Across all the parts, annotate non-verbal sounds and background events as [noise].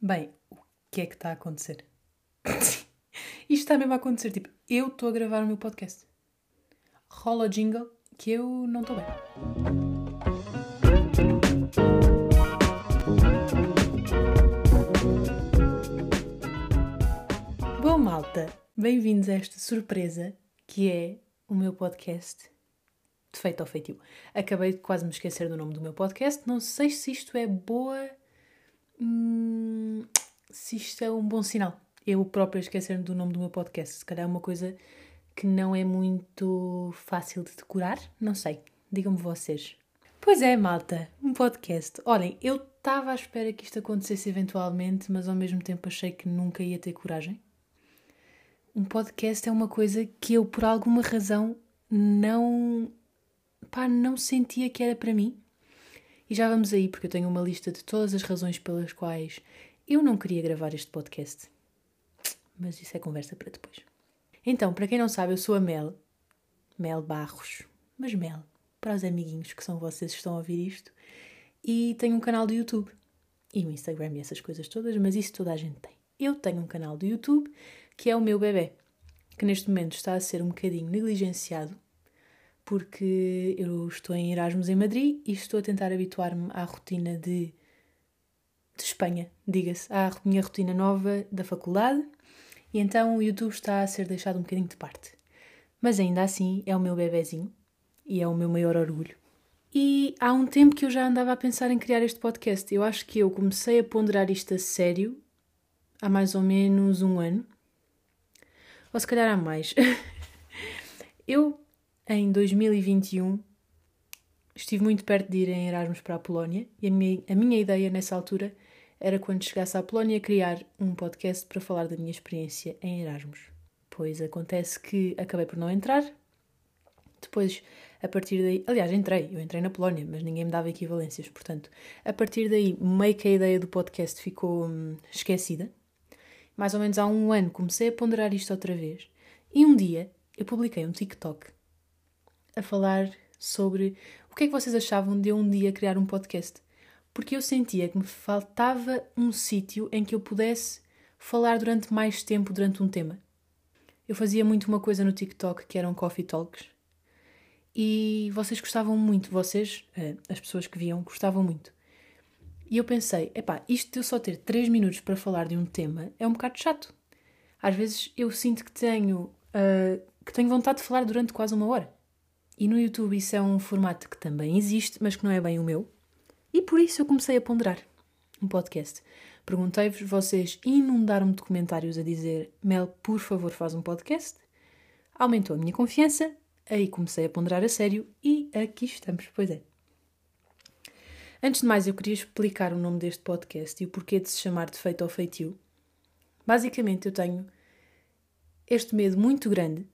Bem, o que é que está a acontecer? [laughs] Isto está mesmo a acontecer. Tipo, eu estou a gravar o meu podcast. Rola o jingle que eu não estou bem. Bom, malta, bem-vindos a esta surpresa que é o meu podcast de feito ao feitio. Acabei de quase me esquecer do nome do meu podcast. Não sei se isto é boa. Hum, se isto é um bom sinal. Eu própria esquecer-me do nome do meu podcast. Se calhar é uma coisa que não é muito fácil de decorar. Não sei. Digam-me vocês. Pois é, malta, um podcast. Olhem, eu estava à espera que isto acontecesse eventualmente, mas ao mesmo tempo achei que nunca ia ter coragem. Um podcast é uma coisa que eu, por alguma razão, não. pá, não sentia que era para mim. E já vamos aí, porque eu tenho uma lista de todas as razões pelas quais eu não queria gravar este podcast. Mas isso é conversa para depois. Então, para quem não sabe, eu sou a Mel. Mel Barros. Mas Mel, para os amiguinhos que são vocês que estão a ouvir isto. E tenho um canal do YouTube. E o Instagram e essas coisas todas, mas isso toda a gente tem. Eu tenho um canal do YouTube que é o meu bebê, que neste momento está a ser um bocadinho negligenciado, porque eu estou em Erasmus em Madrid e estou a tentar habituar-me à rotina de, de Espanha, diga-se, à minha rotina nova da faculdade, e então o YouTube está a ser deixado um bocadinho de parte. Mas ainda assim é o meu bebezinho e é o meu maior orgulho. E há um tempo que eu já andava a pensar em criar este podcast. Eu acho que eu comecei a ponderar isto a sério há mais ou menos um ano ou se calhar há mais. [laughs] eu, em 2021, estive muito perto de ir em Erasmus para a Polónia e a minha, a minha ideia nessa altura era quando chegasse à Polónia criar um podcast para falar da minha experiência em Erasmus. Pois acontece que acabei por não entrar. Depois, a partir daí, aliás, entrei, eu entrei na Polónia, mas ninguém me dava equivalências, portanto, a partir daí, meio que a ideia do podcast ficou hum, esquecida mais ou menos há um ano, comecei a ponderar isto outra vez. E um dia eu publiquei um TikTok a falar sobre o que é que vocês achavam de eu um dia criar um podcast. Porque eu sentia que me faltava um sítio em que eu pudesse falar durante mais tempo durante um tema. Eu fazia muito uma coisa no TikTok que eram coffee talks. E vocês gostavam muito, vocês, eh, as pessoas que viam, gostavam muito. E eu pensei, epá, isto de eu só ter 3 minutos para falar de um tema é um bocado chato. Às vezes eu sinto que tenho, uh, que tenho vontade de falar durante quase uma hora. E no YouTube isso é um formato que também existe, mas que não é bem o meu. E por isso eu comecei a ponderar um podcast. Perguntei-vos, vocês inundaram-me de comentários a dizer Mel, por favor, faz um podcast. Aumentou a minha confiança, aí comecei a ponderar a sério e aqui estamos, pois é. Antes de mais, eu queria explicar o nome deste podcast e o porquê de se chamar de feito ao feitio. Basicamente, eu tenho este medo muito grande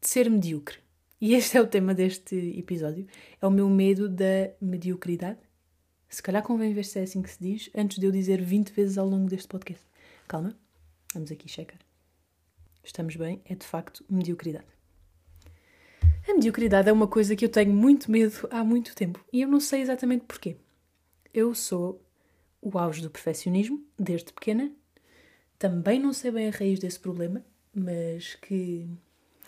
de ser medíocre. E este é o tema deste episódio. É o meu medo da mediocridade. Se calhar convém ver se é assim que se diz, antes de eu dizer 20 vezes ao longo deste podcast. Calma, vamos aqui checar. Estamos bem, é de facto mediocridade. A mediocridade é uma coisa que eu tenho muito medo há muito tempo e eu não sei exatamente porquê. Eu sou o auge do perfeccionismo desde pequena. Também não sei bem a raiz desse problema, mas que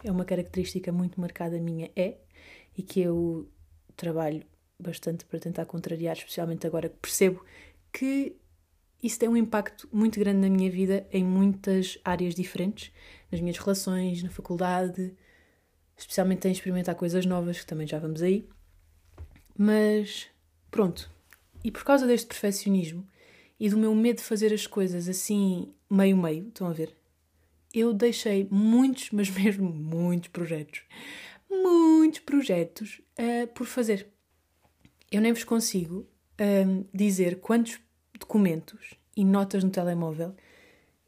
é uma característica muito marcada minha é e que eu trabalho bastante para tentar contrariar, especialmente agora que percebo que isso tem um impacto muito grande na minha vida em muitas áreas diferentes, nas minhas relações, na faculdade, especialmente em experimentar coisas novas, que também já vamos aí. Mas pronto, e por causa deste perfeccionismo e do meu medo de fazer as coisas assim meio-meio, estão a ver? Eu deixei muitos, [laughs] mas mesmo muitos projetos, muitos projetos uh, por fazer. Eu nem vos consigo uh, dizer quantos documentos e notas no telemóvel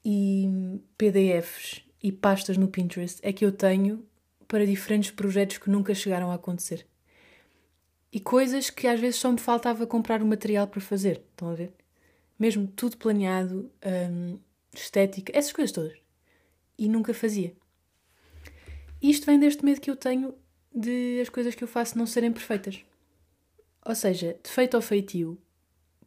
e PDFs e pastas no Pinterest é que eu tenho para diferentes projetos que nunca chegaram a acontecer. E coisas que às vezes só me faltava comprar o material para fazer. Estão a ver? Mesmo tudo planeado, hum, estética, essas coisas todas. E nunca fazia. Isto vem deste medo que eu tenho de as coisas que eu faço não serem perfeitas. Ou seja, de feito ao feitio,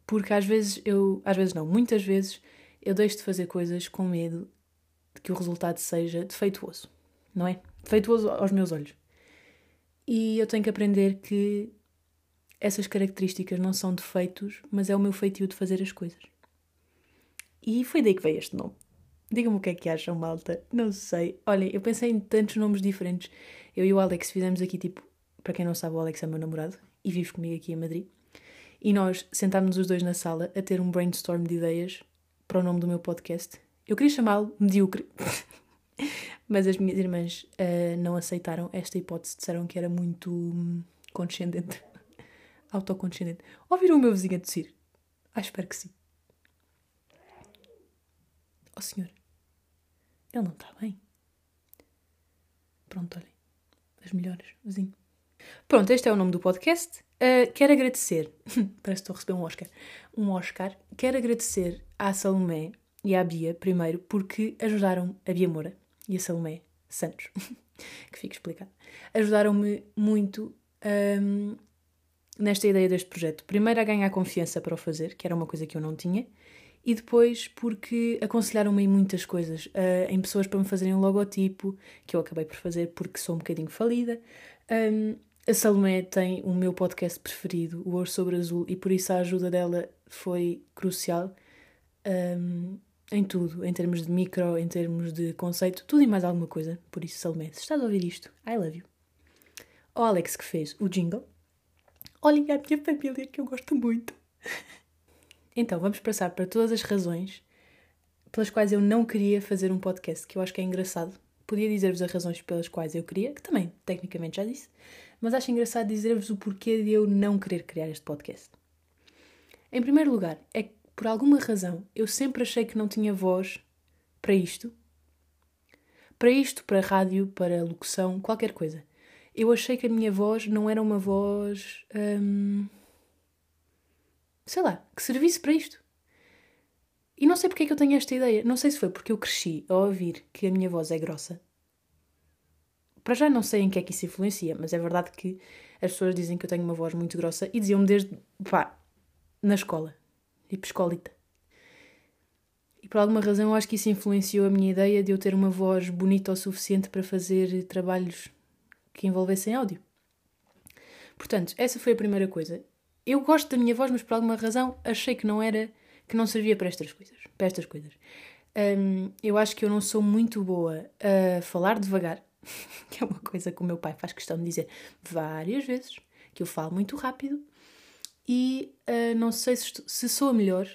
porque às vezes eu, às vezes não, muitas vezes eu deixo de fazer coisas com medo de que o resultado seja defeituoso, não é? Defeituoso aos meus olhos. E eu tenho que aprender que essas características não são defeitos, mas é o meu feitio de fazer as coisas. E foi daí que veio este nome. Digam-me o que é que acham, malta. Não sei. Olhem, eu pensei em tantos nomes diferentes. Eu e o Alex fizemos aqui, tipo, para quem não sabe, o Alex é meu namorado e vive comigo aqui em Madrid. E nós sentámos os dois na sala a ter um brainstorm de ideias para o nome do meu podcast. Eu queria chamá-lo Medíocre, [laughs] mas as minhas irmãs uh, não aceitaram esta hipótese, disseram que era muito hum, condescendente, [laughs] autocondescendente. Ouviram o meu vizinho a tossir? Ah, espero que sim. Oh senhor, ele não está bem. Pronto, olhem, as melhores, vizinho. Pronto, este é o nome do podcast. Uh, quero agradecer, [laughs] parece que estou a receber um Oscar, um Oscar. Quero agradecer à Salomé e à Bia, primeiro, porque ajudaram a Bia Moura e a Salomé Santos, [laughs] que fica explicado. Ajudaram-me muito um, nesta ideia deste projeto. Primeiro, a ganhar confiança para o fazer, que era uma coisa que eu não tinha, e depois porque aconselharam-me em muitas coisas, uh, em pessoas para me fazerem um logotipo, que eu acabei por fazer porque sou um bocadinho falida. Um, a Salomé tem o meu podcast preferido, o Ouro sobre Azul, e por isso a ajuda dela foi crucial um, em tudo, em termos de micro, em termos de conceito, tudo e mais alguma coisa. Por isso, Salomé, se estás a ouvir isto, I love you. O Alex que fez o jingle. Olhem a minha família que eu gosto muito. [laughs] então, vamos passar para todas as razões pelas quais eu não queria fazer um podcast, que eu acho que é engraçado. Podia dizer-vos as razões pelas quais eu queria, que também tecnicamente já disse, mas acho engraçado dizer-vos o porquê de eu não querer criar este podcast. Em primeiro lugar, é que por alguma razão eu sempre achei que não tinha voz para isto. Para isto, para rádio, para locução, qualquer coisa. Eu achei que a minha voz não era uma voz. Hum, sei lá, que servisse para isto. E não sei porque é que eu tenho esta ideia. Não sei se foi porque eu cresci a ouvir que a minha voz é grossa para já não sei em que é que isso influencia, mas é verdade que as pessoas dizem que eu tenho uma voz muito grossa e diziam-me desde, pá, na escola, tipo escolita. E por alguma razão eu acho que isso influenciou a minha ideia de eu ter uma voz bonita o suficiente para fazer trabalhos que envolvessem áudio. Portanto, essa foi a primeira coisa. Eu gosto da minha voz, mas por alguma razão achei que não era, que não servia para estas coisas. Para estas coisas. Um, eu acho que eu não sou muito boa a falar devagar. [laughs] que é uma coisa que o meu pai faz questão de dizer várias vezes, que eu falo muito rápido e uh, não sei se, se sou a melhor.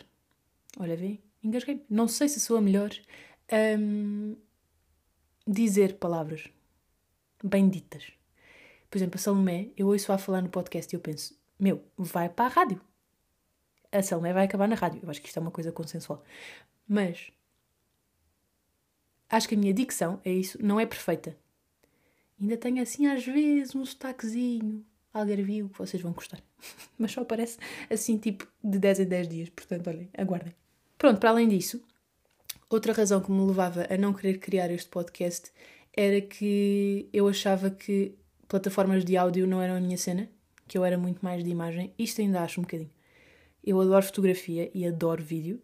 Olha, vem, engasguei Não sei se sou a melhor um, dizer palavras bem ditas. Por exemplo, a Salomé, eu ouço a falar no podcast e eu penso, meu, vai para a rádio. A Salomé vai acabar na rádio. Eu acho que isto é uma coisa consensual. Mas acho que a minha dicção é isso, não é perfeita. Ainda tenho assim às vezes um sotaquezinho algarvio que vocês vão gostar. [laughs] Mas só aparece assim tipo de 10 em 10 dias, portanto, olhem, aguardem. Pronto, para além disso, outra razão que me levava a não querer criar este podcast era que eu achava que plataformas de áudio não eram a minha cena, que eu era muito mais de imagem. Isto ainda acho um bocadinho. Eu adoro fotografia e adoro vídeo,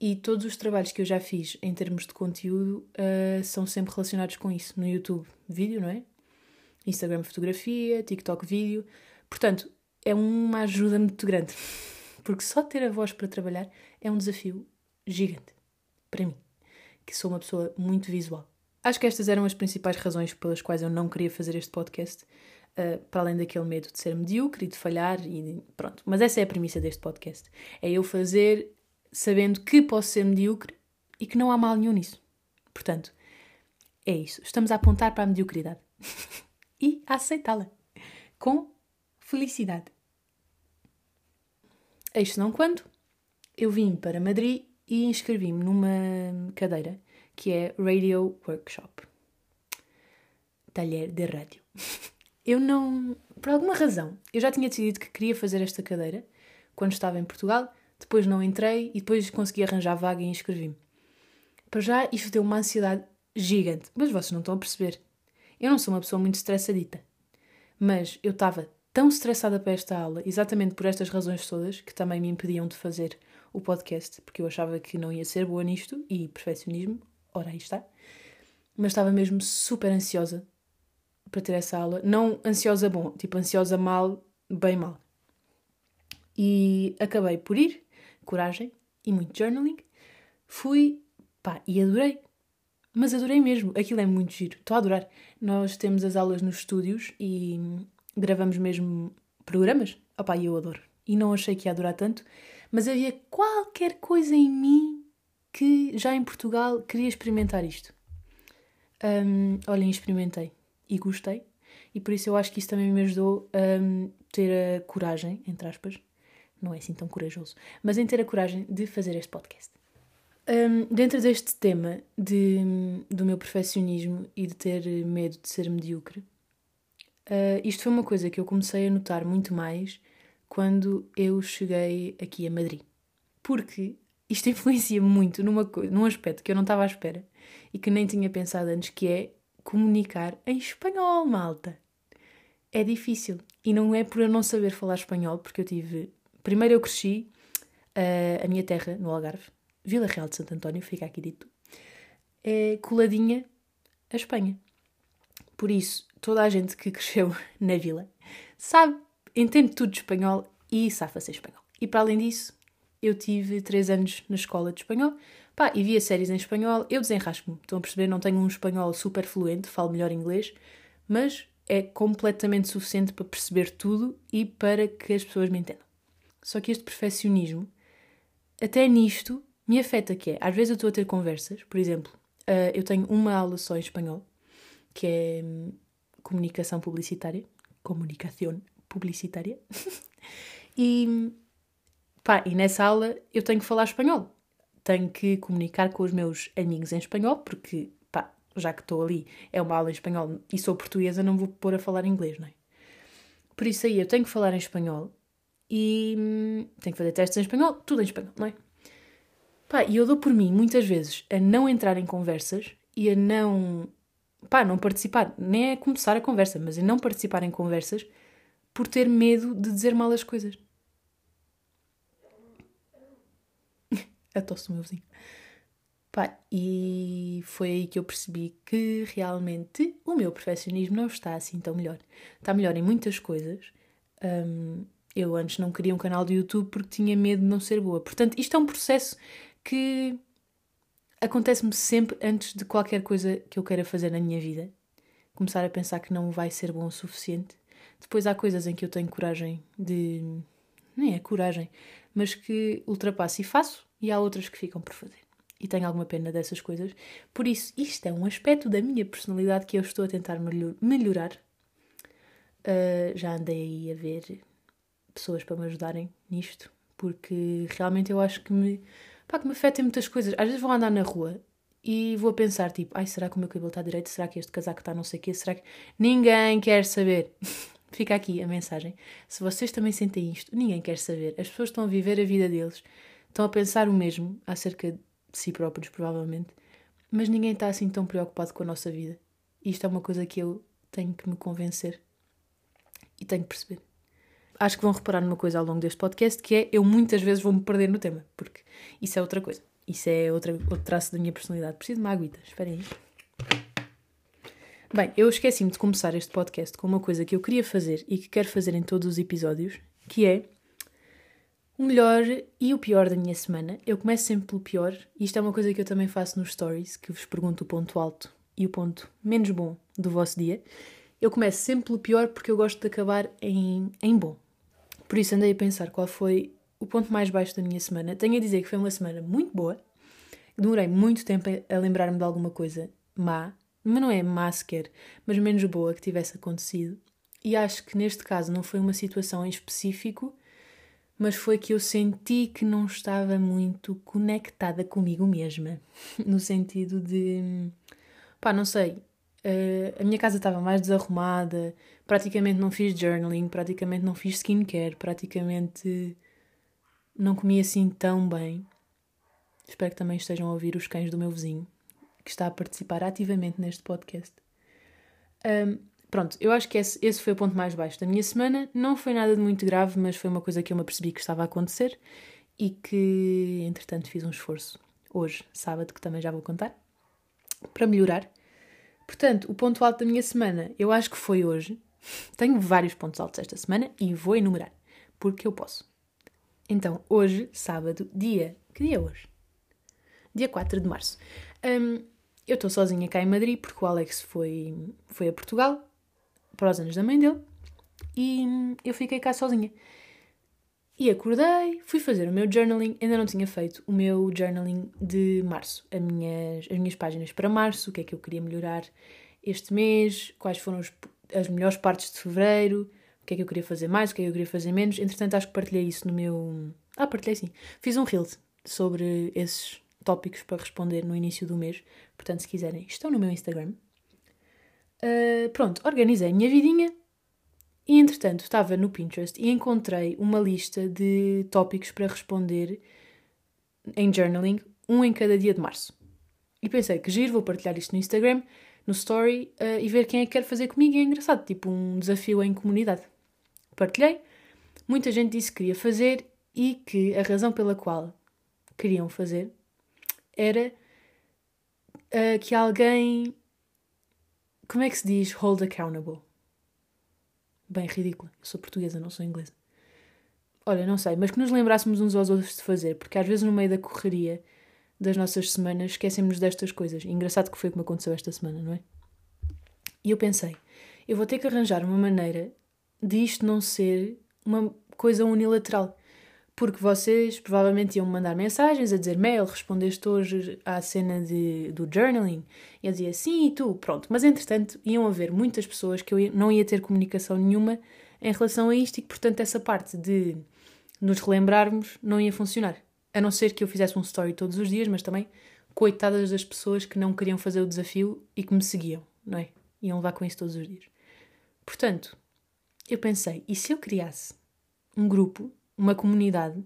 e todos os trabalhos que eu já fiz em termos de conteúdo uh, são sempre relacionados com isso. No YouTube, vídeo, não é? Instagram, fotografia, TikTok, vídeo. Portanto, é uma ajuda muito grande. [laughs] Porque só ter a voz para trabalhar é um desafio gigante. Para mim, que sou uma pessoa muito visual. Acho que estas eram as principais razões pelas quais eu não queria fazer este podcast. Uh, para além daquele medo de ser medíocre e de falhar e pronto. Mas essa é a premissa deste podcast. É eu fazer sabendo que posso ser medíocre e que não há mal nenhum nisso. Portanto, é isso. Estamos a apontar para a mediocridade [laughs] e a aceitá-la com felicidade. Eis não quando eu vim para Madrid e inscrevi-me numa cadeira que é Radio Workshop Talher de Rádio. [laughs] Eu não. Por alguma razão, eu já tinha decidido que queria fazer esta cadeira quando estava em Portugal depois não entrei e depois consegui arranjar vaga e inscrevi-me. Para já, isto deu uma ansiedade gigante, mas vocês não estão a perceber. Eu não sou uma pessoa muito estressadita, mas eu estava tão estressada para esta aula, exatamente por estas razões todas, que também me impediam de fazer o podcast, porque eu achava que não ia ser boa nisto e perfeccionismo, ora aí está. Mas estava mesmo super ansiosa para ter essa aula. Não ansiosa bom, tipo ansiosa mal, bem mal. E acabei por ir, coragem e muito journaling. Fui, pá, e adorei. Mas adorei mesmo, aquilo é muito giro, estou a adorar. Nós temos as aulas nos estúdios e gravamos mesmo programas. Opá, eu adoro. E não achei que ia adorar tanto, mas havia qualquer coisa em mim que já em Portugal queria experimentar isto. Um, olhem, experimentei e gostei, e por isso eu acho que isso também me ajudou a um, ter a coragem, entre aspas, não é assim tão corajoso, mas em ter a coragem de fazer este podcast. Um, dentro deste tema de, do meu perfeccionismo e de ter medo de ser medíocre, uh, isto foi uma coisa que eu comecei a notar muito mais quando eu cheguei aqui a Madrid. Porque isto [laughs] influencia muito numa, num aspecto que eu não estava à espera e que nem tinha pensado antes, que é comunicar em espanhol, malta. É difícil. E não é por eu não saber falar espanhol, porque eu tive. Primeiro eu cresci uh, a minha terra no Algarve, Vila Real de Santo António, fica aqui dito, é coladinha a Espanha. Por isso, toda a gente que cresceu [laughs] na vila sabe entende tudo de espanhol e safa-se espanhol. E para além disso, eu tive três anos na escola de espanhol, pá, e via séries em espanhol, eu desenrasco-me. Estão a perceber? Não tenho um espanhol super fluente, falo melhor inglês, mas é completamente suficiente para perceber tudo e para que as pessoas me entendam. Só que este perfeccionismo, até nisto, me afeta que é, às vezes eu estou a ter conversas, por exemplo, uh, eu tenho uma aula só em espanhol, que é hum, comunicação publicitária, comunicação publicitária. [laughs] e, pá, e nessa aula eu tenho que falar espanhol. Tenho que comunicar com os meus amigos em espanhol, porque, pá, já que estou ali, é uma aula em espanhol e sou portuguesa, não vou pôr a falar inglês, não é? Por isso aí eu tenho que falar em espanhol e hum, tenho que fazer testes em espanhol, tudo em espanhol, não é? Pá, e eu dou por mim, muitas vezes, a não entrar em conversas e a não. pá, não participar. Nem é começar a conversa, mas a não participar em conversas por ter medo de dizer mal as coisas. A tosse do meu vizinho. Pá, e foi aí que eu percebi que realmente o meu perfeccionismo não está assim tão melhor. Está melhor em muitas coisas. Um, eu antes não queria um canal de YouTube porque tinha medo de não ser boa. Portanto, isto é um processo que acontece-me sempre antes de qualquer coisa que eu queira fazer na minha vida. Começar a pensar que não vai ser bom o suficiente depois há coisas em que eu tenho coragem de. Nem é coragem, mas que ultrapasso e faço, e há outras que ficam por fazer. E tenho alguma pena dessas coisas. Por isso, isto é um aspecto da minha personalidade que eu estou a tentar melhorar. Uh, já andei aí a ver pessoas para me ajudarem nisto, porque realmente eu acho que me, pá, que me afeta em muitas coisas. Às vezes vou andar na rua e vou a pensar, tipo, ai, será que o meu cabelo está direito? Será que este casaco está não sei o quê? Será que... Ninguém quer saber. [laughs] Fica aqui a mensagem. Se vocês também sentem isto, ninguém quer saber. As pessoas estão a viver a vida deles, estão a pensar o mesmo acerca de si próprios, provavelmente, mas ninguém está assim tão preocupado com a nossa vida. Isto é uma coisa que eu tenho que me convencer e tenho que perceber. Acho que vão reparar numa coisa ao longo deste podcast que é eu muitas vezes vou-me perder no tema, porque isso é outra coisa. Isso é outra, outro traço da minha personalidade. Preciso de uma aguita. Esperem aí. Bem, eu esqueci-me de começar este podcast com uma coisa que eu queria fazer e que quero fazer em todos os episódios, que é o melhor e o pior da minha semana. Eu começo sempre pelo pior, e isto é uma coisa que eu também faço nos stories, que vos pergunto o ponto alto e o ponto menos bom do vosso dia. Eu começo sempre pelo pior porque eu gosto de acabar em, em bom. Por isso andei a pensar qual foi o ponto mais baixo da minha semana. Tenho a dizer que foi uma semana muito boa. Demorei muito tempo a lembrar-me de alguma coisa má, mas não é má sequer, mas menos boa que tivesse acontecido. E acho que neste caso não foi uma situação em específico, mas foi que eu senti que não estava muito conectada comigo mesma. [laughs] No sentido de. pá, não sei. Uh, a minha casa estava mais desarrumada, praticamente não fiz journaling, praticamente não fiz skincare, praticamente não comi assim tão bem. Espero que também estejam a ouvir os cães do meu vizinho que está a participar ativamente neste podcast. Um, pronto, eu acho que esse, esse foi o ponto mais baixo da minha semana. Não foi nada de muito grave, mas foi uma coisa que eu me apercebi que estava a acontecer e que, entretanto, fiz um esforço hoje, sábado, que também já vou contar, para melhorar. Portanto, o ponto alto da minha semana, eu acho que foi hoje. [laughs] Tenho vários pontos altos esta semana e vou enumerar, porque eu posso. Então, hoje, sábado, dia. Que dia é hoje? Dia 4 de março. Um, eu estou sozinha cá em Madrid porque o Alex foi, foi a Portugal para os anos da mãe dele e eu fiquei cá sozinha. E acordei, fui fazer o meu journaling, ainda não tinha feito o meu journaling de março, as minhas, as minhas páginas para março, o que é que eu queria melhorar este mês, quais foram os, as melhores partes de fevereiro, o que é que eu queria fazer mais, o que é que eu queria fazer menos. Entretanto, acho que partilhei isso no meu. Ah, partilhei sim. Fiz um reel sobre esses tópicos para responder no início do mês. Portanto, se quiserem, estão no meu Instagram. Uh, pronto, organizei a minha vidinha, e entretanto estava no Pinterest e encontrei uma lista de tópicos para responder em journaling, um em cada dia de março. E pensei que giro, vou partilhar isto no Instagram, no Story uh, e ver quem é que quer fazer comigo. E é engraçado, tipo um desafio em comunidade. Partilhei, muita gente disse que queria fazer e que a razão pela qual queriam fazer era uh, que alguém. Como é que se diz hold accountable? bem ridícula. Eu sou portuguesa, não sou inglesa. Olha, não sei, mas que nos lembrássemos uns aos outros de fazer, porque às vezes no meio da correria das nossas semanas esquecemos destas coisas. engraçado que foi como aconteceu esta semana, não é? E eu pensei, eu vou ter que arranjar uma maneira de isto não ser uma coisa unilateral porque vocês provavelmente iam mandar mensagens a dizer Mel, respondeste hoje à cena de, do journaling? E eu dizia sim, e tu? Pronto. Mas entretanto iam haver muitas pessoas que eu não ia ter comunicação nenhuma em relação a isto e que, portanto, essa parte de nos relembrarmos não ia funcionar. A não ser que eu fizesse um story todos os dias, mas também coitadas das pessoas que não queriam fazer o desafio e que me seguiam, não é? Iam levar com isso todos os dias. Portanto, eu pensei, e se eu criasse um grupo uma comunidade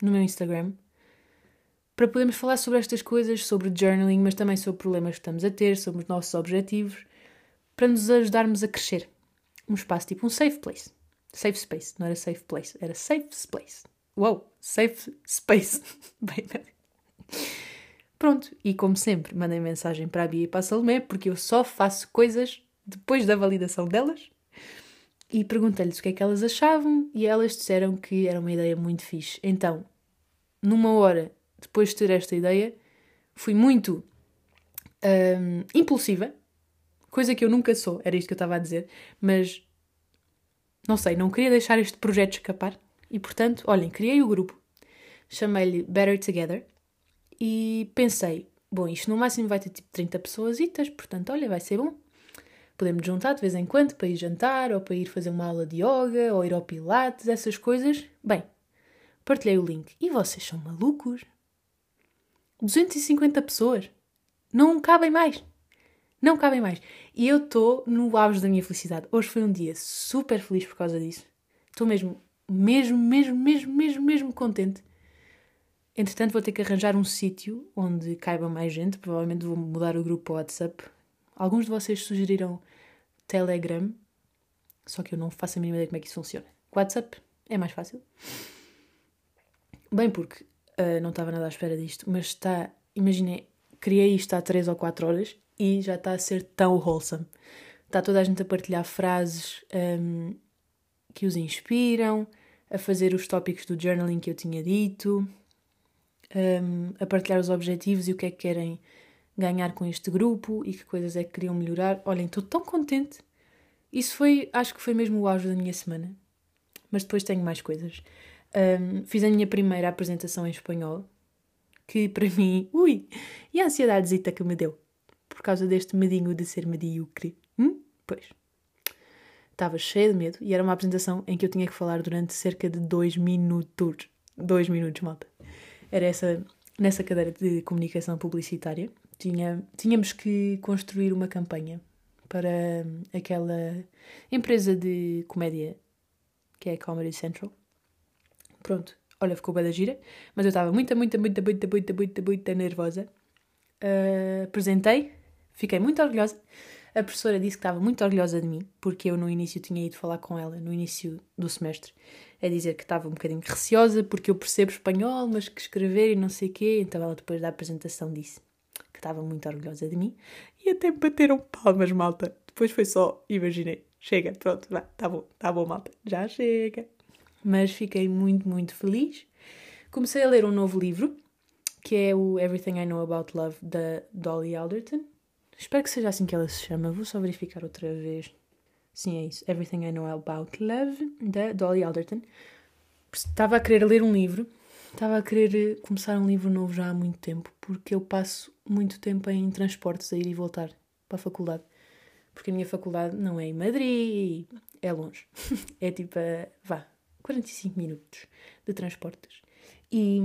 no meu Instagram para podermos falar sobre estas coisas, sobre journaling, mas também sobre problemas que estamos a ter, sobre os nossos objetivos, para nos ajudarmos a crescer. Um espaço tipo um safe place. Safe space, não era safe place, era safe space. Uou, safe space. [laughs] Bem, Pronto, e como sempre, mandem mensagem para a Bia e para a Salomé, porque eu só faço coisas depois da validação delas e perguntei-lhes o que é que elas achavam e elas disseram que era uma ideia muito fixe. Então, numa hora depois de ter esta ideia, fui muito hum, impulsiva, coisa que eu nunca sou, era isto que eu estava a dizer, mas não sei, não queria deixar este projeto escapar e portanto, olhem, criei o grupo, chamei-lhe Better Together e pensei, bom, isto no máximo vai ter tipo 30 pessoas, portanto, olha, vai ser bom. Podemos juntar de vez em quando para ir jantar, ou para ir fazer uma aula de yoga, ou ir ao Pilates, essas coisas. Bem, partilhei o link. E vocês são malucos? 250 pessoas. Não cabem mais. Não cabem mais. E eu estou no auge da minha felicidade. Hoje foi um dia super feliz por causa disso. Estou mesmo, mesmo, mesmo, mesmo, mesmo, mesmo contente. Entretanto, vou ter que arranjar um sítio onde caiba mais gente. Provavelmente vou mudar o grupo WhatsApp Alguns de vocês sugeriram Telegram, só que eu não faço a mínima ideia como é que isso funciona. WhatsApp é mais fácil. Bem, porque uh, não estava nada à espera disto, mas está. Imaginei, criei isto há 3 ou 4 horas e já está a ser tão wholesome. Está toda a gente a partilhar frases um, que os inspiram, a fazer os tópicos do journaling que eu tinha dito, um, a partilhar os objetivos e o que é que querem ganhar com este grupo e que coisas é que queriam melhorar. Olhem, estou tão contente. Isso foi, acho que foi mesmo o auge da minha semana. Mas depois tenho mais coisas. Um, fiz a minha primeira apresentação em espanhol, que para mim, ui, e a ansiedadezita que me deu, por causa deste medinho de ser medíocre. Hum? Pois. Estava cheia de medo e era uma apresentação em que eu tinha que falar durante cerca de dois minutos. Dois minutos, malta. Era essa, nessa cadeira de comunicação publicitária tinha, tínhamos que construir uma campanha para aquela empresa de comédia que é a Comedy Central. Pronto, olha, ficou bem da gira, mas eu estava muito, muito, muito, muito, muito, muito, muito nervosa. Uh, apresentei, fiquei muito orgulhosa. A professora disse que estava muito orgulhosa de mim, porque eu no início tinha ido falar com ela, no início do semestre. a dizer que estava um bocadinho receosa porque eu percebo espanhol, mas que escrever e não sei o quê. Então ela depois da apresentação disse estava muito orgulhosa de mim e até me bateram palmas, malta. Depois foi só, imaginei, chega, pronto, vá, tá bom, tá bom, malta, já chega. Mas fiquei muito, muito feliz. Comecei a ler um novo livro, que é o Everything I Know About Love, da Dolly Alderton. Espero que seja assim que ela se chama, vou só verificar outra vez. Sim, é isso. Everything I Know About Love, da Dolly Alderton. Estava a querer ler um livro, estava a querer começar um livro novo já há muito tempo, porque eu passo muito tempo em transportes a ir e voltar para a faculdade. Porque a minha faculdade não é em Madrid, é longe. [laughs] é tipo, a, vá, 45 minutos de transportes. E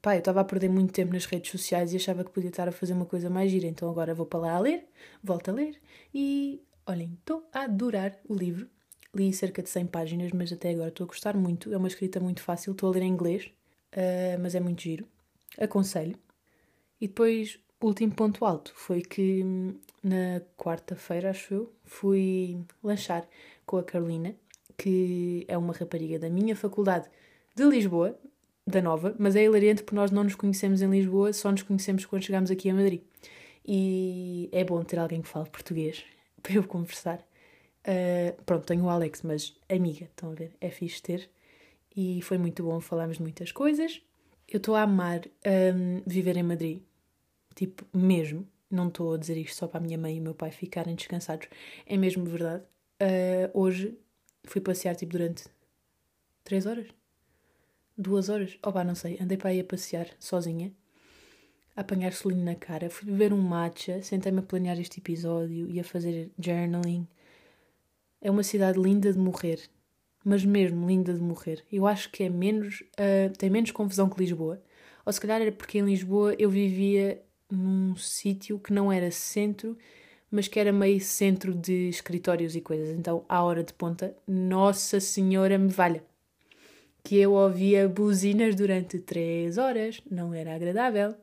pá, eu estava a perder muito tempo nas redes sociais e achava que podia estar a fazer uma coisa mais gira, então agora vou para lá a ler, volto a ler e olhem, estou a adorar o livro. Li cerca de 100 páginas, mas até agora estou a gostar muito. É uma escrita muito fácil, estou a ler em inglês, uh, mas é muito giro. Aconselho. E depois, último ponto alto foi que na quarta-feira, acho eu, fui lanchar com a Carolina, que é uma rapariga da minha faculdade de Lisboa, da Nova, mas é hilariante porque nós não nos conhecemos em Lisboa, só nos conhecemos quando chegamos aqui a Madrid. E é bom ter alguém que fale português [laughs] para eu conversar. Uh, pronto, tenho o Alex, mas amiga, estão a ver? É fixe ter. E foi muito bom, falámos de muitas coisas. Eu estou a amar um, viver em Madrid. Tipo, mesmo. Não estou a dizer isto só para a minha mãe e o meu pai ficarem descansados. É mesmo verdade. Uh, hoje fui passear tipo durante três horas duas horas, oh pá, não sei, andei para aí a passear sozinha, a apanhar solinho na cara, fui beber um matcha, sentei-me a planear este episódio e a fazer journaling. É uma cidade linda de morrer, mas mesmo linda de morrer. Eu acho que é menos, uh, tem menos confusão que Lisboa, ou se calhar era porque em Lisboa eu vivia num sítio que não era centro, mas que era meio centro de escritórios e coisas. Então, à hora de ponta, Nossa Senhora me valha. Que eu ouvia buzinas durante três horas, não era agradável.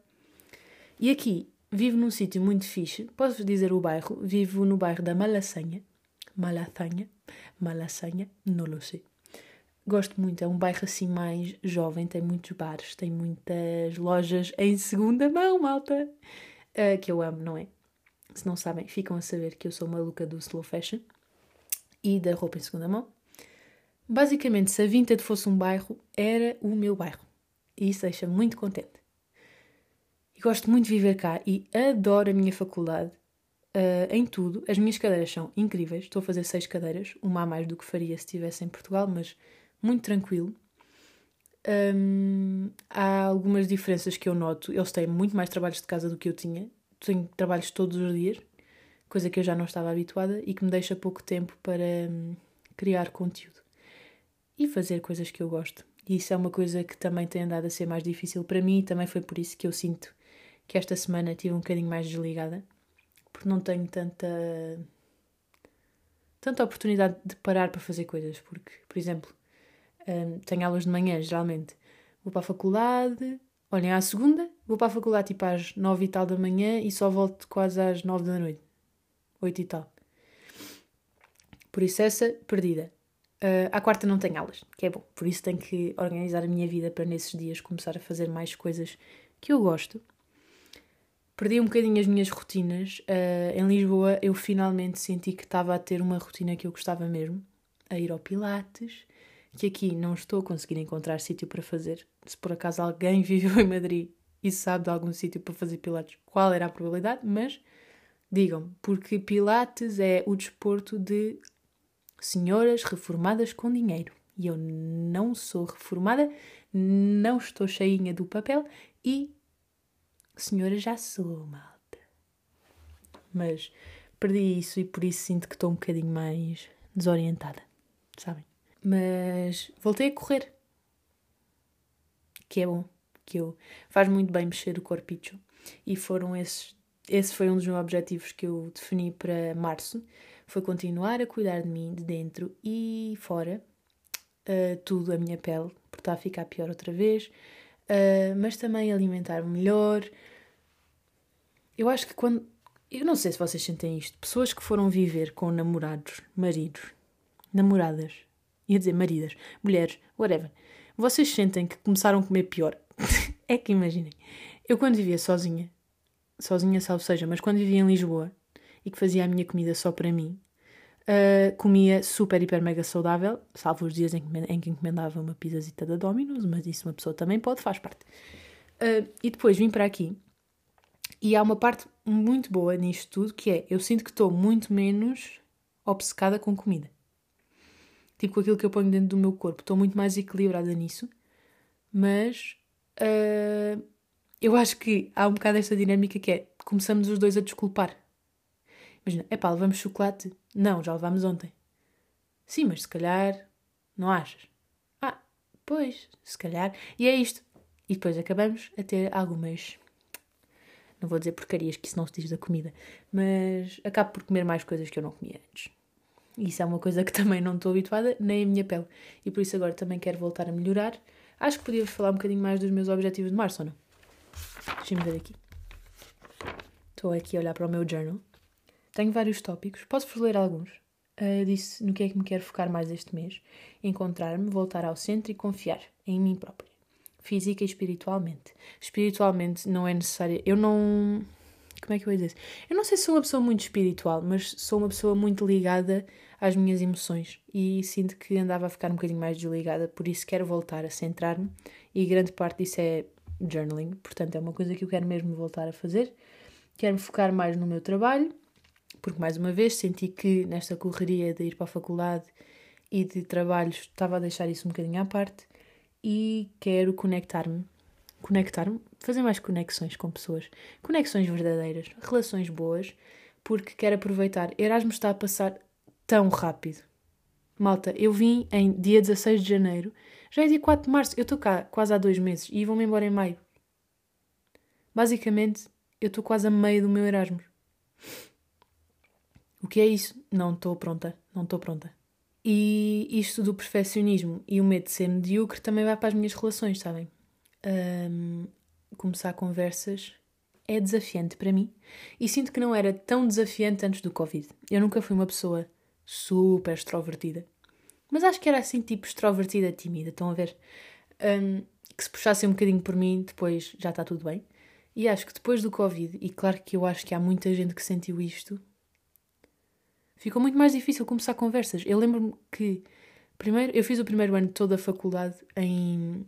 E aqui, vivo num sítio muito fixe, posso dizer o bairro, vivo no bairro da Malasanha, Malasanha, Malasanha, não lo sei. Gosto muito, é um bairro assim mais jovem, tem muitos bares, tem muitas lojas em segunda mão, malta, uh, que eu amo, não é? Se não sabem, ficam a saber que eu sou maluca do slow fashion e da roupa em segunda mão. Basicamente, se a Vinted fosse um bairro, era o meu bairro. E isso deixa-me muito contente. E gosto muito de viver cá e adoro a minha faculdade uh, em tudo. As minhas cadeiras são incríveis. Estou a fazer seis cadeiras, uma a mais do que faria se estivesse em Portugal, mas muito tranquilo. Um, há algumas diferenças que eu noto. Eles têm muito mais trabalhos de casa do que eu tinha. Tenho trabalhos todos os dias, coisa que eu já não estava habituada e que me deixa pouco tempo para um, criar conteúdo e fazer coisas que eu gosto. E isso é uma coisa que também tem andado a ser mais difícil para mim e também foi por isso que eu sinto que esta semana estive um bocadinho mais desligada, porque não tenho tanta tanta oportunidade de parar para fazer coisas, porque, por exemplo, um, tenho aulas de manhã, geralmente. Vou para a faculdade, olhem, à segunda, vou para a faculdade tipo às nove e tal da manhã e só volto quase às nove da noite. Oito e tal. Por isso essa, perdida. Uh, à quarta não tenho aulas, que é bom. Por isso tenho que organizar a minha vida para nesses dias começar a fazer mais coisas que eu gosto. Perdi um bocadinho as minhas rotinas. Uh, em Lisboa eu finalmente senti que estava a ter uma rotina que eu gostava mesmo. A ir ao Pilates, que aqui não estou a conseguir encontrar sítio para fazer. Se por acaso alguém [laughs] viveu em Madrid e sabe de algum sítio para fazer Pilates, qual era a probabilidade? Mas digam-me, porque Pilates é o desporto de senhoras reformadas com dinheiro. E eu não sou reformada, não estou cheinha do papel e senhora já sou, malta. Mas perdi isso e por isso sinto que estou um bocadinho mais desorientada, sabem? Mas voltei a correr. Que é bom, que eu faz muito bem mexer o corpicho e foram esses esse foi um dos meus objetivos que eu defini para março foi continuar a cuidar de mim de dentro e fora, uh, tudo, a minha pele, porque está a ficar pior outra vez, uh, mas também alimentar-me melhor. Eu acho que quando. Eu não sei se vocês sentem isto. Pessoas que foram viver com namorados, maridos, namoradas, ia dizer maridas, mulheres, whatever, vocês sentem que começaram a comer pior? [laughs] é que imaginem, eu quando vivia sozinha, sozinha, salvo seja, mas quando vivia em Lisboa e que fazia a minha comida só para mim, uh, comia super, hiper, mega saudável, salvo os dias em que, encomendava uma pizzazita da Domino's, mas isso uma pessoa também pode, faz parte. Uh, e depois vim para aqui e há uma parte muito boa nisto tudo que é eu sinto que estou muito menos obcecada com comida. Tipo com aquilo que eu ponho dentro do meu corpo. Estou muito mais equilibrada nisso. Mas uh, eu acho que há um bocado esta dinâmica que é começamos os dois a desculpar. Imagina, é pá, levamos chocolate? Não, já levámos ontem. Sim, mas se calhar não achas? Ah, pois, se calhar. E é isto. E depois acabamos a ter algumas. Não vou dizer porcarias, que isso não se diz da comida, mas acabo por comer mais coisas que eu não comia antes. Isso é uma coisa que também não estou habituada, nem a minha pele. E por isso agora também quero voltar a melhorar. Acho que podíamos falar um bocadinho mais dos meus objetivos de março, ou não? Deixa-me ver aqui. Estou aqui a olhar para o meu journal. Tenho vários tópicos. Posso-vos ler alguns? Uh, disse no que é que me quero focar mais este mês. Encontrar-me, voltar ao centro e confiar em mim própria física e espiritualmente. Espiritualmente não é necessário. Eu não. Como é que eu ia dizer? Eu não sei se sou uma pessoa muito espiritual, mas sou uma pessoa muito ligada às minhas emoções e sinto que andava a ficar um bocadinho mais desligada, por isso quero voltar a centrar-me e grande parte disso é journaling, portanto é uma coisa que eu quero mesmo voltar a fazer. Quero me focar mais no meu trabalho, porque mais uma vez senti que nesta correria de ir para a faculdade e de trabalhos estava a deixar isso um bocadinho à parte e quero conectar-me, conectar-me, fazer mais conexões com pessoas, conexões verdadeiras, relações boas, porque quero aproveitar. Erasmus está a passar tão rápido. Malta, eu vim em dia 16 de janeiro, já é dia 4 de março, eu estou cá quase há dois meses e vou-me embora em maio. Basicamente, eu estou quase a meio do meu Erasmus. O que é isso? Não estou pronta, não estou pronta. E isto do perfeccionismo e o medo de ser medíocre também vai para as minhas relações, sabem? Um, começar conversas é desafiante para mim e sinto que não era tão desafiante antes do Covid. Eu nunca fui uma pessoa super extrovertida, mas acho que era assim, tipo extrovertida, tímida. Estão a ver? Um, que se puxassem um bocadinho por mim, depois já está tudo bem. E acho que depois do Covid, e claro que eu acho que há muita gente que sentiu isto, ficou muito mais difícil começar conversas. Eu lembro-me que primeiro eu fiz o primeiro ano toda a faculdade em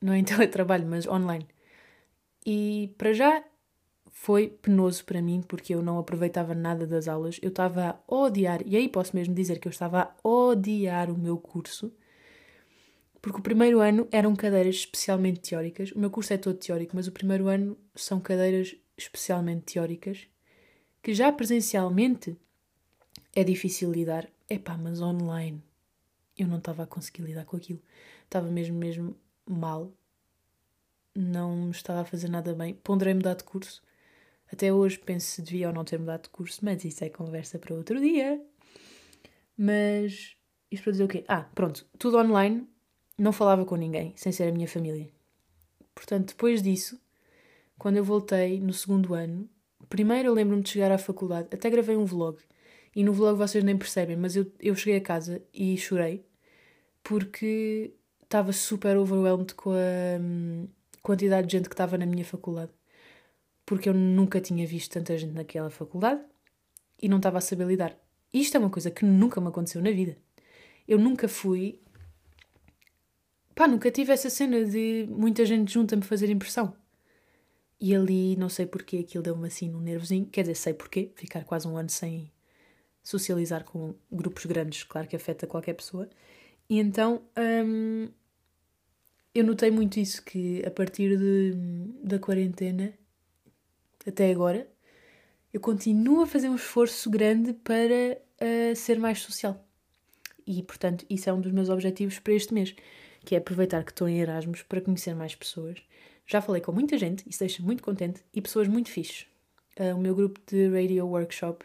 não é em [laughs] teletrabalho, mas online. E para já foi penoso para mim porque eu não aproveitava nada das aulas. Eu estava a odiar, e aí posso mesmo dizer que eu estava a odiar o meu curso. Porque o primeiro ano eram cadeiras especialmente teóricas. O meu curso é todo teórico, mas o primeiro ano são cadeiras especialmente teóricas que já presencialmente é difícil lidar. Epá, mas online eu não estava a conseguir lidar com aquilo. Estava mesmo, mesmo mal. Não me estava a fazer nada bem. Ponderei mudar de curso. Até hoje penso se devia ou não ter mudado de curso, mas isso é conversa para outro dia. Mas isto para dizer o quê? Ah, pronto, tudo online, não falava com ninguém, sem ser a minha família. Portanto, depois disso, quando eu voltei no segundo ano, primeiro eu lembro-me de chegar à faculdade, até gravei um vlog e no vlog vocês nem percebem, mas eu, eu cheguei a casa e chorei porque estava super overwhelmed com a hum, quantidade de gente que estava na minha faculdade. Porque eu nunca tinha visto tanta gente naquela faculdade e não estava a saber lidar. Isto é uma coisa que nunca me aconteceu na vida. Eu nunca fui. Pá, nunca tive essa cena de muita gente junto a me fazer impressão. E ali, não sei porquê, aquilo deu-me assim num nervozinho. Quer dizer, sei porquê, ficar quase um ano sem, socializar com grupos grandes, claro que afeta qualquer pessoa. E então hum, eu notei muito isso, que a partir de, da quarentena até agora eu continuo a fazer um esforço grande para uh, ser mais social. E portanto, isso é um dos meus objetivos para este mês, que é aproveitar que estou em Erasmus para conhecer mais pessoas. Já falei com muita gente, isso deixa muito contente, e pessoas muito fixes. Uh, o meu grupo de radio workshop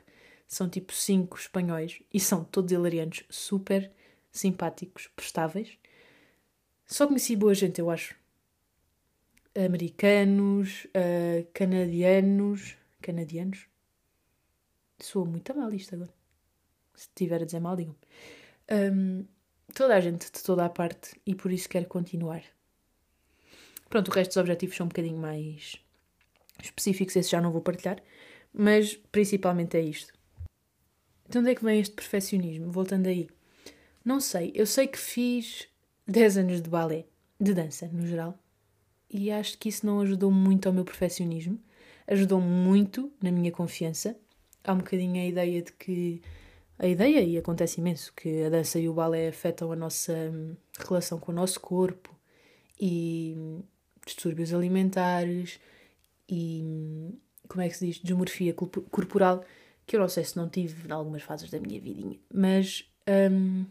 são tipo cinco espanhóis e são todos hilariantes, super simpáticos, prestáveis. Só conheci boa gente, eu acho. Americanos, uh, canadianos. Canadianos? Soa muito mal isto agora. Se tiver a dizer mal, digam. Um, toda a gente de toda a parte e por isso quero continuar. Pronto, o resto dos objetivos são um bocadinho mais específicos, esse já não vou partilhar, mas principalmente é isto. De onde é que vem este perfeccionismo? Voltando aí. Não sei, eu sei que fiz 10 anos de balé, de dança no geral, e acho que isso não ajudou muito ao meu perfeccionismo, ajudou muito na minha confiança. Há um bocadinho a ideia de que. A ideia, e acontece imenso, que a dança e o balé afetam a nossa hum, relação com o nosso corpo e hum, distúrbios alimentares e. Hum, como é que se diz? Desmorfia corporal, que eu não sei se não tive em algumas fases da minha vidinha, mas. Um,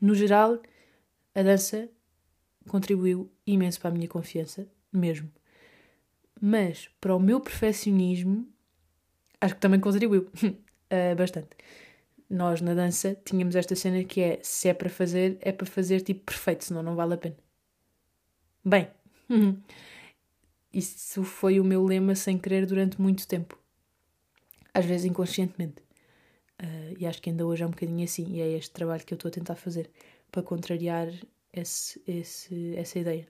no geral, a dança contribuiu imenso para a minha confiança, mesmo. Mas para o meu perfeccionismo, acho que também contribuiu uh, [laughs] bastante. Nós na dança tínhamos esta cena que é: se é para fazer, é para fazer tipo perfeito, senão não vale a pena. Bem, [laughs] isso foi o meu lema sem querer durante muito tempo. Às vezes inconscientemente. Uh, e acho que ainda hoje é um bocadinho assim, e é este trabalho que eu estou a tentar fazer para contrariar esse, esse, essa ideia.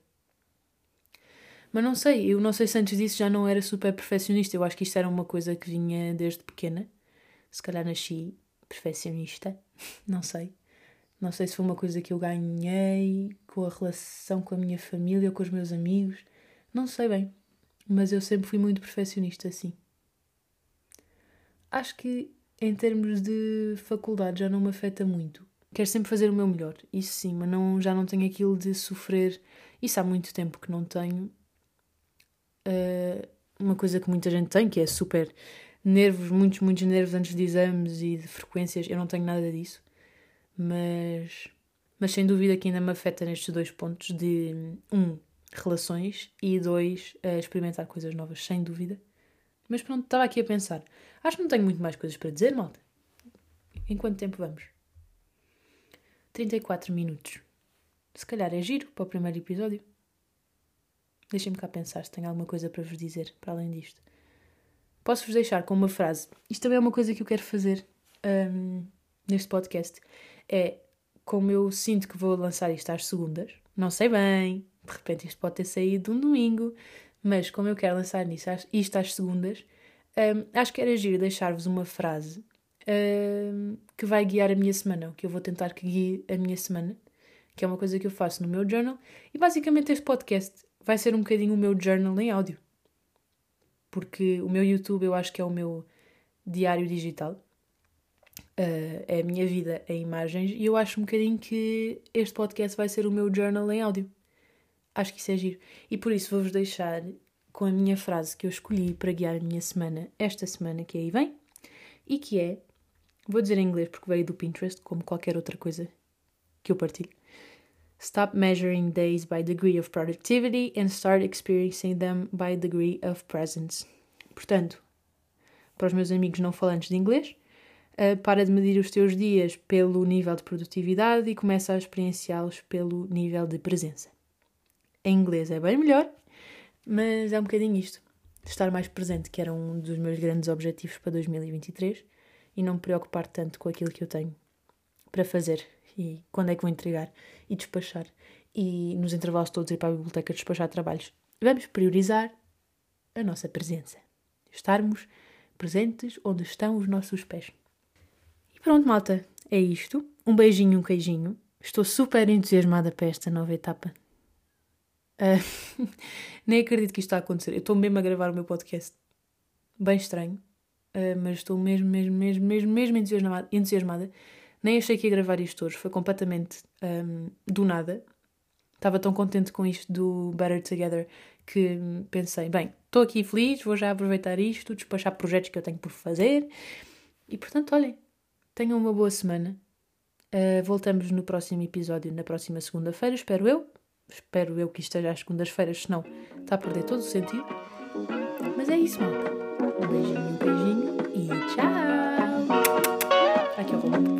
Mas não sei, eu não sei se antes disso já não era super perfeccionista. Eu acho que isto era uma coisa que vinha desde pequena. Se calhar nasci perfeccionista, [laughs] não sei. Não sei se foi uma coisa que eu ganhei com a relação com a minha família ou com os meus amigos. Não sei bem. Mas eu sempre fui muito perfeccionista, assim. Acho que em termos de faculdade já não me afeta muito. Quero sempre fazer o meu melhor, isso sim, mas não, já não tenho aquilo de sofrer. Isso há muito tempo que não tenho. Uh, uma coisa que muita gente tem, que é super nervos, muitos, muitos nervos antes de exames e de frequências. Eu não tenho nada disso. Mas, mas sem dúvida que ainda me afeta nestes dois pontos de um, relações e dois, uh, experimentar coisas novas, sem dúvida. Mas pronto, estava aqui a pensar. Acho que não tenho muito mais coisas para dizer, malta. Em quanto tempo vamos? 34 minutos. Se calhar é giro para o primeiro episódio. Deixem-me cá pensar se tenho alguma coisa para vos dizer, para além disto. Posso-vos deixar com uma frase. Isto também é uma coisa que eu quero fazer um, neste podcast. É como eu sinto que vou lançar isto às segundas. Não sei bem. De repente isto pode ter saído um domingo. Mas como eu quero lançar nisso, isto às segundas, um, acho que era giro deixar-vos uma frase um, que vai guiar a minha semana, que eu vou tentar que guie a minha semana, que é uma coisa que eu faço no meu journal. E basicamente este podcast vai ser um bocadinho o meu journal em áudio. Porque o meu YouTube eu acho que é o meu diário digital. Uh, é a minha vida em imagens e eu acho um bocadinho que este podcast vai ser o meu journal em áudio. Acho que isso é giro. E por isso vou-vos deixar com a minha frase que eu escolhi para guiar a minha semana, esta semana que aí vem, e que é, vou dizer em inglês porque veio do Pinterest, como qualquer outra coisa que eu partilho. Stop measuring days by degree of productivity and start experiencing them by degree of presence. Portanto, para os meus amigos não falantes de inglês, uh, para de medir os teus dias pelo nível de produtividade e começa a experienciá-los pelo nível de presença. Em inglês é bem melhor, mas é um bocadinho isto. Estar mais presente, que era um dos meus grandes objetivos para 2023, e não me preocupar tanto com aquilo que eu tenho para fazer e quando é que vou entregar e despachar. E nos intervalos todos ir para a biblioteca despachar trabalhos. Vamos priorizar a nossa presença. Estarmos presentes onde estão os nossos pés. E pronto, malta, é isto. Um beijinho, um queijinho. Estou super entusiasmada para esta nova etapa Uh, [laughs] nem acredito que isto está a acontecer. Eu estou mesmo a gravar o meu podcast. Bem estranho. Uh, mas estou mesmo, mesmo, mesmo, mesmo, mesmo entusiasmada, entusiasmada. Nem achei que ia gravar isto hoje. Foi completamente um, do nada. Estava tão contente com isto do Better Together que pensei, bem, estou aqui feliz, vou já aproveitar isto, despachar projetos que eu tenho por fazer. E portanto, olhem, tenham uma boa semana. Uh, voltamos no próximo episódio, na próxima segunda-feira, espero eu. Espero eu que isto esteja às segundas-feiras, senão está a perder todo o sentido. Mas é isso, malta. Um beijinho, um beijinho e tchau! Aqui é o Romano.